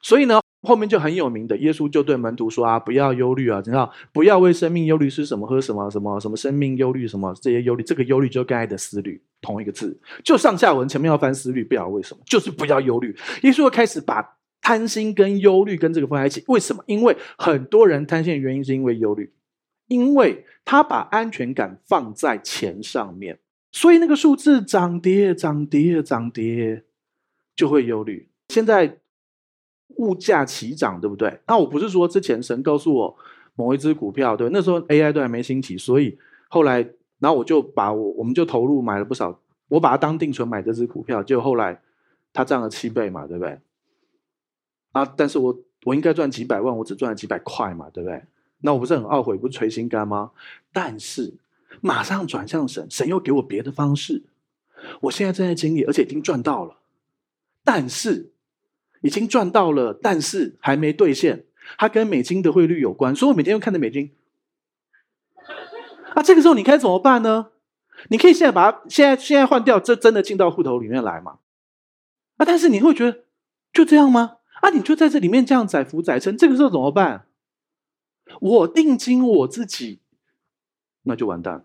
所以呢，后面就很有名的，耶稣就对门徒说啊，不要忧虑啊，知道不要为生命忧虑，吃什么喝什么什么什么生命忧虑什么这些忧虑，这个忧虑就跟爱的思虑同一个字，就上下文前面要翻思虑，不晓得为什么，就是不要忧虑。耶稣开始把贪心跟忧虑跟这个放在一起，为什么？因为很多人贪心的原因是因为忧虑，因为他把安全感放在钱上面。所以那个数字涨跌涨跌涨跌，就会忧虑。现在物价齐涨，对不对？那我不是说之前神告诉我某一只股票，对，那时候 AI 都还没兴起，所以后来，然后我就把我我们就投入买了不少，我把它当定存买这只股票，结果后来它涨了七倍嘛，对不对？啊，但是我我应该赚几百万，我只赚了几百块嘛，对不对？那我不是很懊悔，不是捶心肝吗？但是。马上转向神，神又给我别的方式。我现在正在经历，而且已经赚到了，但是已经赚到了，但是还没兑现。它跟美金的汇率有关，所以我每天又看着美金。啊，这个时候你该怎么办呢？你可以现在把它现在现在换掉，这真的进到户头里面来吗？啊，但是你会觉得就这样吗？啊，你就在这里面这样载浮载沉，这个时候怎么办？我定睛我自己。那就完蛋，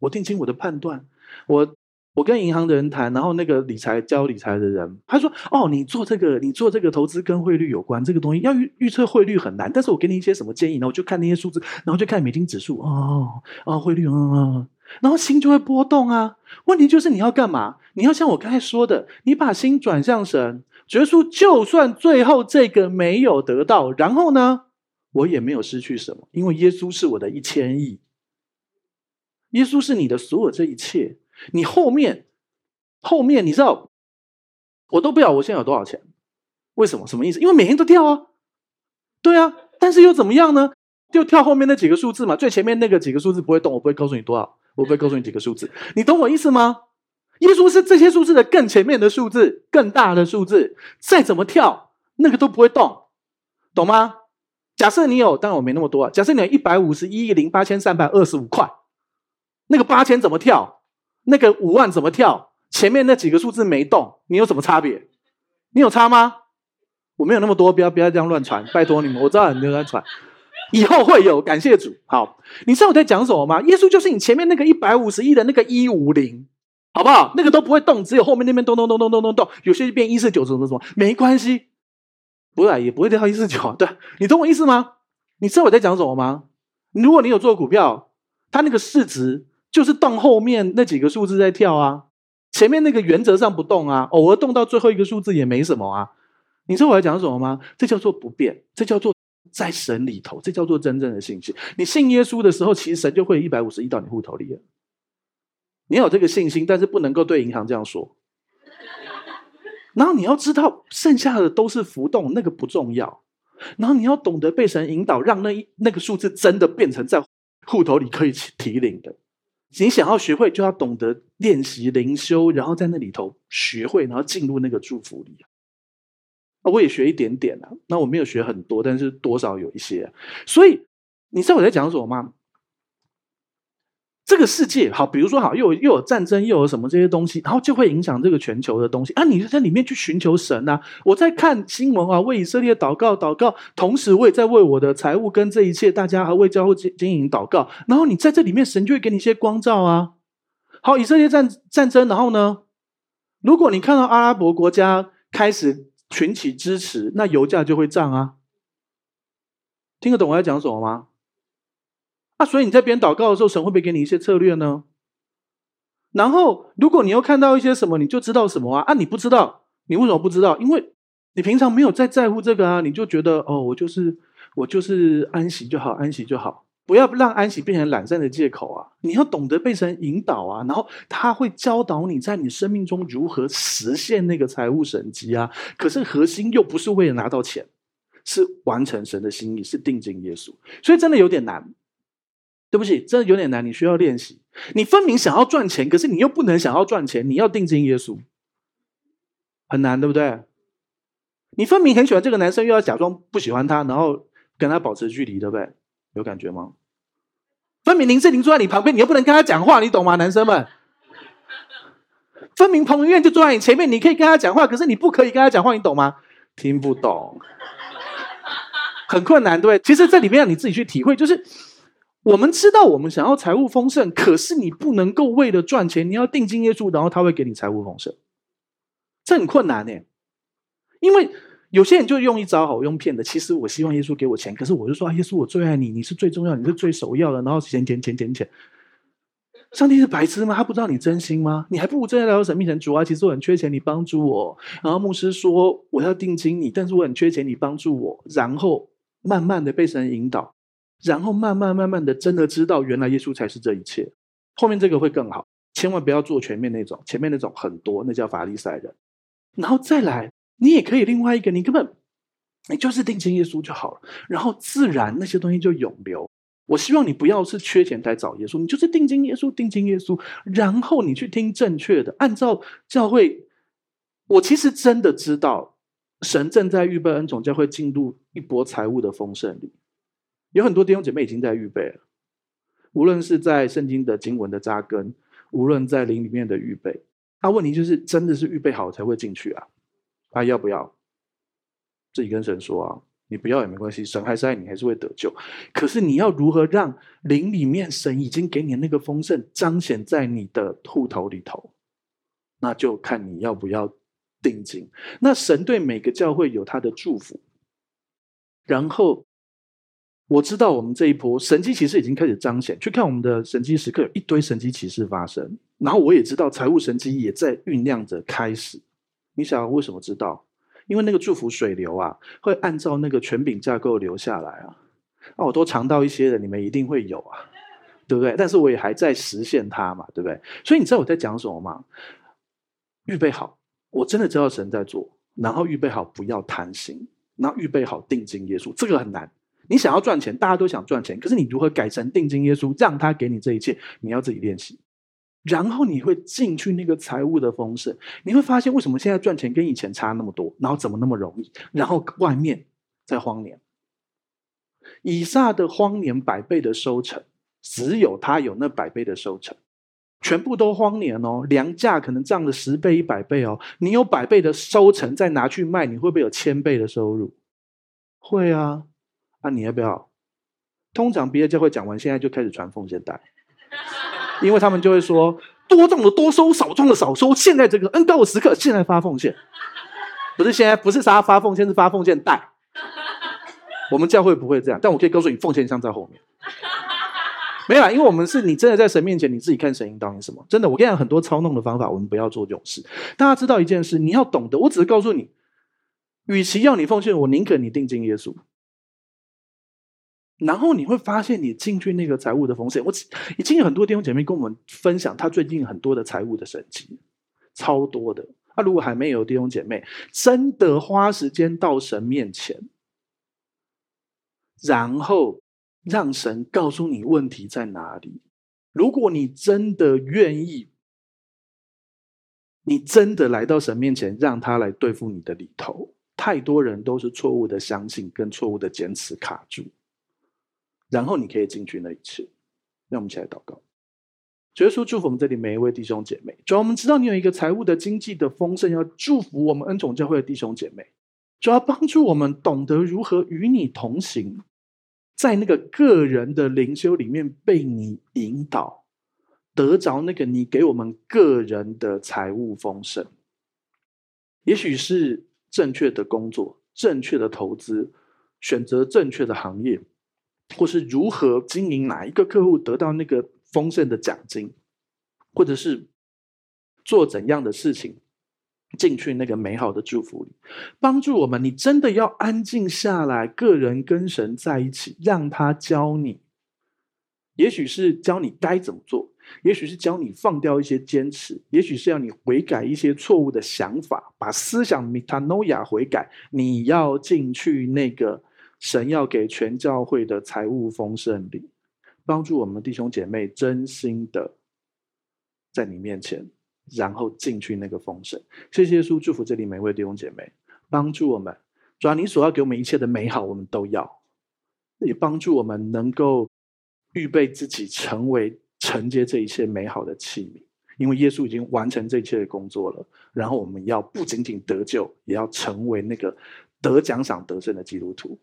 我听清我的判断，我我跟银行的人谈，然后那个理财教理财的人，他说：“哦，你做这个，你做这个投资跟汇率有关，这个东西要预预测汇率很难。但是我给你一些什么建议呢？我就看那些数字，然后就看美金指数，哦哦，汇率，嗯嗯，然后心就会波动啊。问题就是你要干嘛？你要像我刚才说的，你把心转向神，觉出就算最后这个没有得到，然后呢，我也没有失去什么，因为耶稣是我的一千亿。”耶稣是你的所有这一切，你后面后面你知道，我都不知道我现在有多少钱，为什么？什么意思？因为每天都跳啊，对啊，但是又怎么样呢？就跳后面那几个数字嘛，最前面那个几个数字不会动，我不会告诉你多少，我不会告诉你几个数字，你懂我意思吗？耶稣是这些数字的更前面的数字，更大的数字，再怎么跳，那个都不会动，懂吗？假设你有，当然我没那么多啊，假设你有一百五十一亿零八千三百二十五块。那个八千怎么跳？那个五万怎么跳？前面那几个数字没动，你有什么差别？你有差吗？我没有那么多，不要不要这样乱传，拜托你们，我知道你们乱传，以后会有，感谢主。好，你知道我在讲什么吗？耶稣就是你前面那个一百五十亿的那个一五零，好不好？那个都不会动，只有后面那边动动动动动动动，有些就变一四九什么什么，没关系，不会也不会掉一四九。对，你懂我意思吗？你知道我在讲什么吗？如果你有做股票，它那个市值。就是动后面那几个数字在跳啊，前面那个原则上不动啊，偶尔动到最后一个数字也没什么啊。你知道我在讲什么吗？这叫做不变，这叫做在神里头，这叫做真正的信心。你信耶稣的时候，其实神就会一百五十亿到你户头里了。你有这个信心，但是不能够对银行这样说。然后你要知道，剩下的都是浮动，那个不重要。然后你要懂得被神引导，让那一那个数字真的变成在户头里可以提领的。你想要学会，就要懂得练习灵修，然后在那里头学会，然后进入那个祝福里。那我也学一点点啊，那我没有学很多，但是多少有一些。所以你知道我在讲什么吗？这个世界好，比如说好，又有又有战争，又有什么这些东西，然后就会影响这个全球的东西啊！你就在里面去寻求神啊！我在看新闻啊，为以色列祷告祷告，同时我也在为我的财务跟这一切大家还为教会经经营祷告。然后你在这里面，神就会给你一些光照啊！好，以色列战战争，然后呢，如果你看到阿拉伯国家开始群起支持，那油价就会涨啊！听得懂我在讲什么吗？啊，所以你在边祷告的时候，神会不会给你一些策略呢？然后，如果你又看到一些什么，你就知道什么啊？啊，你不知道，你为什么不知道？因为你平常没有在在乎这个啊，你就觉得哦，我就是我就是安息就好，安息就好，不要让安息变成懒散的借口啊！你要懂得被神引导啊，然后他会教导你在你生命中如何实现那个财务神迹啊。可是核心又不是为了拿到钱，是完成神的心意，是定睛耶稣，所以真的有点难。对不起，真的有点难，你需要练习。你分明想要赚钱，可是你又不能想要赚钱，你要定睛耶稣，很难，对不对？你分明很喜欢这个男生，又要假装不喜欢他，然后跟他保持距离，对不对？有感觉吗？分明林志玲坐在你旁边，你又不能跟他讲话，你懂吗？男生们，分明彭于晏就坐在你前面，你可以跟他讲话，可是你不可以跟他讲话，你懂吗？听不懂，很困难，对不对？其实这里面你自己去体会，就是。我们知道，我们想要财务丰盛，可是你不能够为了赚钱，你要定金耶稣，然后他会给你财务丰盛，这很困难呢。因为有些人就用一招好用骗的，其实我希望耶稣给我钱，可是我就说啊，耶稣我最爱你，你是最重要，你是最首要的，然后钱钱钱钱钱。上帝是白痴吗？他不知道你真心吗？你还不如真的来到神面前，主啊，其实我很缺钱，你帮助我。然后牧师说我要定金你，但是我很缺钱，你帮助我。然后慢慢的被神引导。然后慢慢慢慢的，真的知道原来耶稣才是这一切。后面这个会更好，千万不要做全面那种，前面那种很多，那叫法利赛人。然后再来，你也可以另外一个，你根本你就是定睛耶稣就好了，然后自然那些东西就涌流。我希望你不要是缺钱才找耶稣，你就是定睛耶稣，定睛耶稣，然后你去听正确的，按照教会。我其实真的知道，神正在预备恩宠教会进入一波财务的丰盛里。有很多弟兄姐妹已经在预备了，无论是在圣经的经文的扎根，无论在灵里面的预备，那、问题就是真的是预备好才会进去啊？啊，要不要？自己跟神说啊，你不要也没关系，神还是爱你，还是会得救。可是你要如何让灵里面神已经给你那个丰盛彰显在你的户头里头？那就看你要不要定睛。那神对每个教会有他的祝福，然后。我知道我们这一波神迹其实已经开始彰显，去看我们的神迹时刻，有一堆神迹奇事发生。然后我也知道财务神迹也在酝酿着开始。你想为什么知道？因为那个祝福水流啊，会按照那个权柄架构流下来啊。那我都尝到一些的，你们一定会有啊，对不对？但是我也还在实现它嘛，对不对？所以你知道我在讲什么吗？预备好，我真的知道神在做，然后预备好不要贪心，然后预备好定睛耶稣，这个很难。你想要赚钱，大家都想赚钱，可是你如何改成定睛耶稣，让他给你这一切？你要自己练习，然后你会进去那个财务的丰盛，你会发现为什么现在赚钱跟以前差那么多，然后怎么那么容易？然后外面在荒年，以撒的荒年百倍的收成，只有他有那百倍的收成，全部都荒年哦，粮价可能涨了十倍、一百倍哦，你有百倍的收成，再拿去卖，你会不会有千倍的收入？会啊。那、你要不要？通常别的教会讲完，现在就开始传奉献带，因为他们就会说：多种的多收，少种的少收。现在这个恩膏的时刻，现在发奉献，不是现在，不是啥发奉献，是发奉献带。我们教会不会这样，但我可以告诉你，奉献箱在后面。没有啦，因为我们是你真的在神面前，你自己看神引导你什么。真的，我跟你讲很多操弄的方法，我们不要做这种事。大家知道一件事，你要懂得。我只是告诉你，与其要你奉献，我宁可你定睛耶稣。然后你会发现，你进去那个财务的风险，我已经有很多弟兄姐妹跟我们分享，他最近很多的财务的神迹，超多的。那、啊、如果还没有弟兄姐妹，真的花时间到神面前，然后让神告诉你问题在哪里。如果你真的愿意，你真的来到神面前，让他来对付你的里头，太多人都是错误的相信跟错误的坚持卡住。然后你可以进去那一次，让我们一起来祷告。主耶稣祝福我们这里每一位弟兄姐妹。主要我们知道你有一个财务的经济的丰盛，要祝福我们恩宠教会的弟兄姐妹。主要帮助我们懂得如何与你同行，在那个个人的灵修里面被你引导，得着那个你给我们个人的财务丰盛。也许是正确的工作、正确的投资。选择正确的行业，或是如何经营哪一个客户得到那个丰盛的奖金，或者是做怎样的事情进去那个美好的祝福里，帮助我们。你真的要安静下来，个人跟神在一起，让他教你。也许是教你该怎么做，也许是教你放掉一些坚持，也许是要你悔改一些错误的想法，把思想 m e t a n o a 悔改。你要进去那个神要给全教会的财务丰盛里，帮助我们弟兄姐妹真心的在你面前，然后进去那个丰盛。谢谢耶稣，祝福这里每位弟兄姐妹，帮助我们，主要你所要给我们一切的美好，我们都要，也帮助我们能够。预备自己成为承接这一切美好的器皿，因为耶稣已经完成这一切的工作了。然后我们要不仅仅得救，也要成为那个得奖赏得胜的基督徒。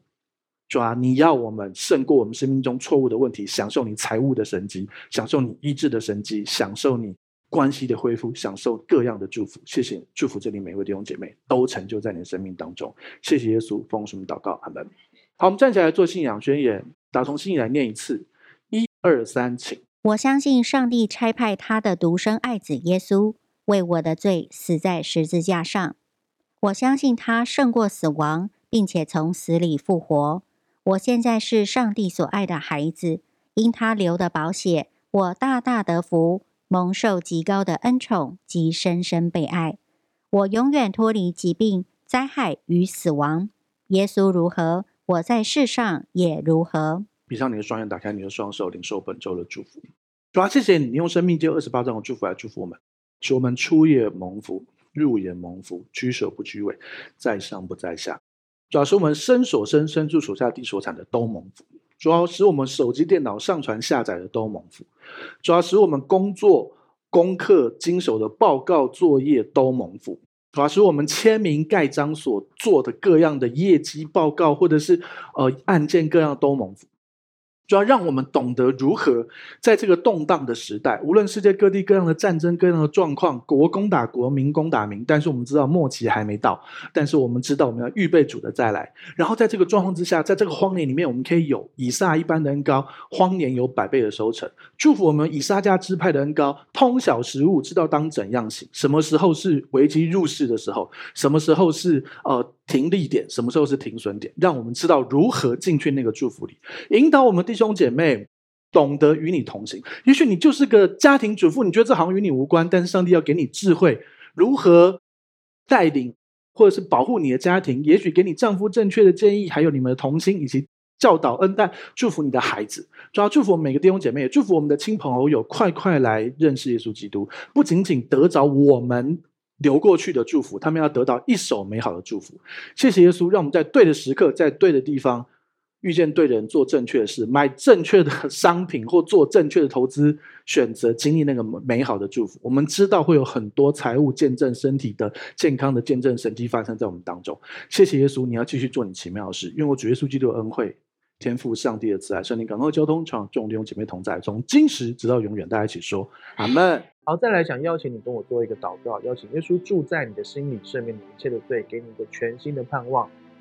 主啊，你要我们胜过我们生命中错误的问题，享受你财务的神迹，享受你医治的神迹，享受你关系的恢复，享受各样的祝福。谢谢，祝福这里每一位弟兄姐妹都成就在你的生命当中。谢谢耶稣，奉什么祷告？阿门。好，我们站起来做信仰宣言，打从心里来念一次。一二三，请。我相信上帝差派他的独生爱子耶稣为我的罪死在十字架上。我相信他胜过死亡，并且从死里复活。我现在是上帝所爱的孩子，因他流的宝血，我大大得福，蒙受极高的恩宠及深深被爱。我永远脱离疾病、灾害与死亡。耶稣如何，我在世上也如何。闭上你的双眼，打开你的双手，领受本周的祝福。主啊，谢谢你，用生命记二十八章的祝福来祝福我们，使我们出也蒙福，入也蒙福，居首不居尾，在上不在下。主要是我们伸手伸伸住手下地所产的都蒙福。主要，使我们手机、电脑上传下载的都蒙福。主要，使我们工作、功课、经手的报告、作业都蒙福。主要，使我们签名盖章所做的各样的业绩报告，或者是呃案件各样都蒙福。主要让我们懂得如何在这个动荡的时代，无论世界各地各样的战争、各样的状况，国攻打国，民攻打民，但是我们知道末期还没到，但是我们知道我们要预备主的再来。然后在这个状况之下，在这个荒年里面，我们可以有以撒一般的恩高，荒年有百倍的收成。祝福我们以撒家支派的恩高，通晓时务，知道当怎样行，什么时候是危机入市的时候，什么时候是呃。停利点，什么时候是停损点？让我们知道如何进去那个祝福里，引导我们弟兄姐妹懂得与你同行。也许你就是个家庭主妇，你觉得这好像与你无关，但是上帝要给你智慧，如何带领或者是保护你的家庭。也许给你丈夫正确的建议，还有你们的同心以及教导恩待，祝福你的孩子。主要祝福每个弟兄姐妹，也祝福我们的亲朋好友，快快来认识耶稣基督，不仅仅得着我们。流过去的祝福，他们要得到一手美好的祝福。谢谢耶稣，让我们在对的时刻，在对的地方遇见对的人，做正确的事，买正确的 商品，或做正确的投资选择，经历那个美好的祝福。我们知道会有很多财务见证、身体的健康的见证、神迹发生在我们当中。谢谢耶稣，你要继续做你奇妙的事，愿我主耶稣基督的恩惠、天父上帝的慈爱、圣灵感动的交通，常众弟兄姐妹同在，从今时直到永远，大家一起说阿门。好，再来想邀请你跟我做一个祷告，邀请耶稣住在你的心里，赦免你一切的罪，给你一个全新的盼望，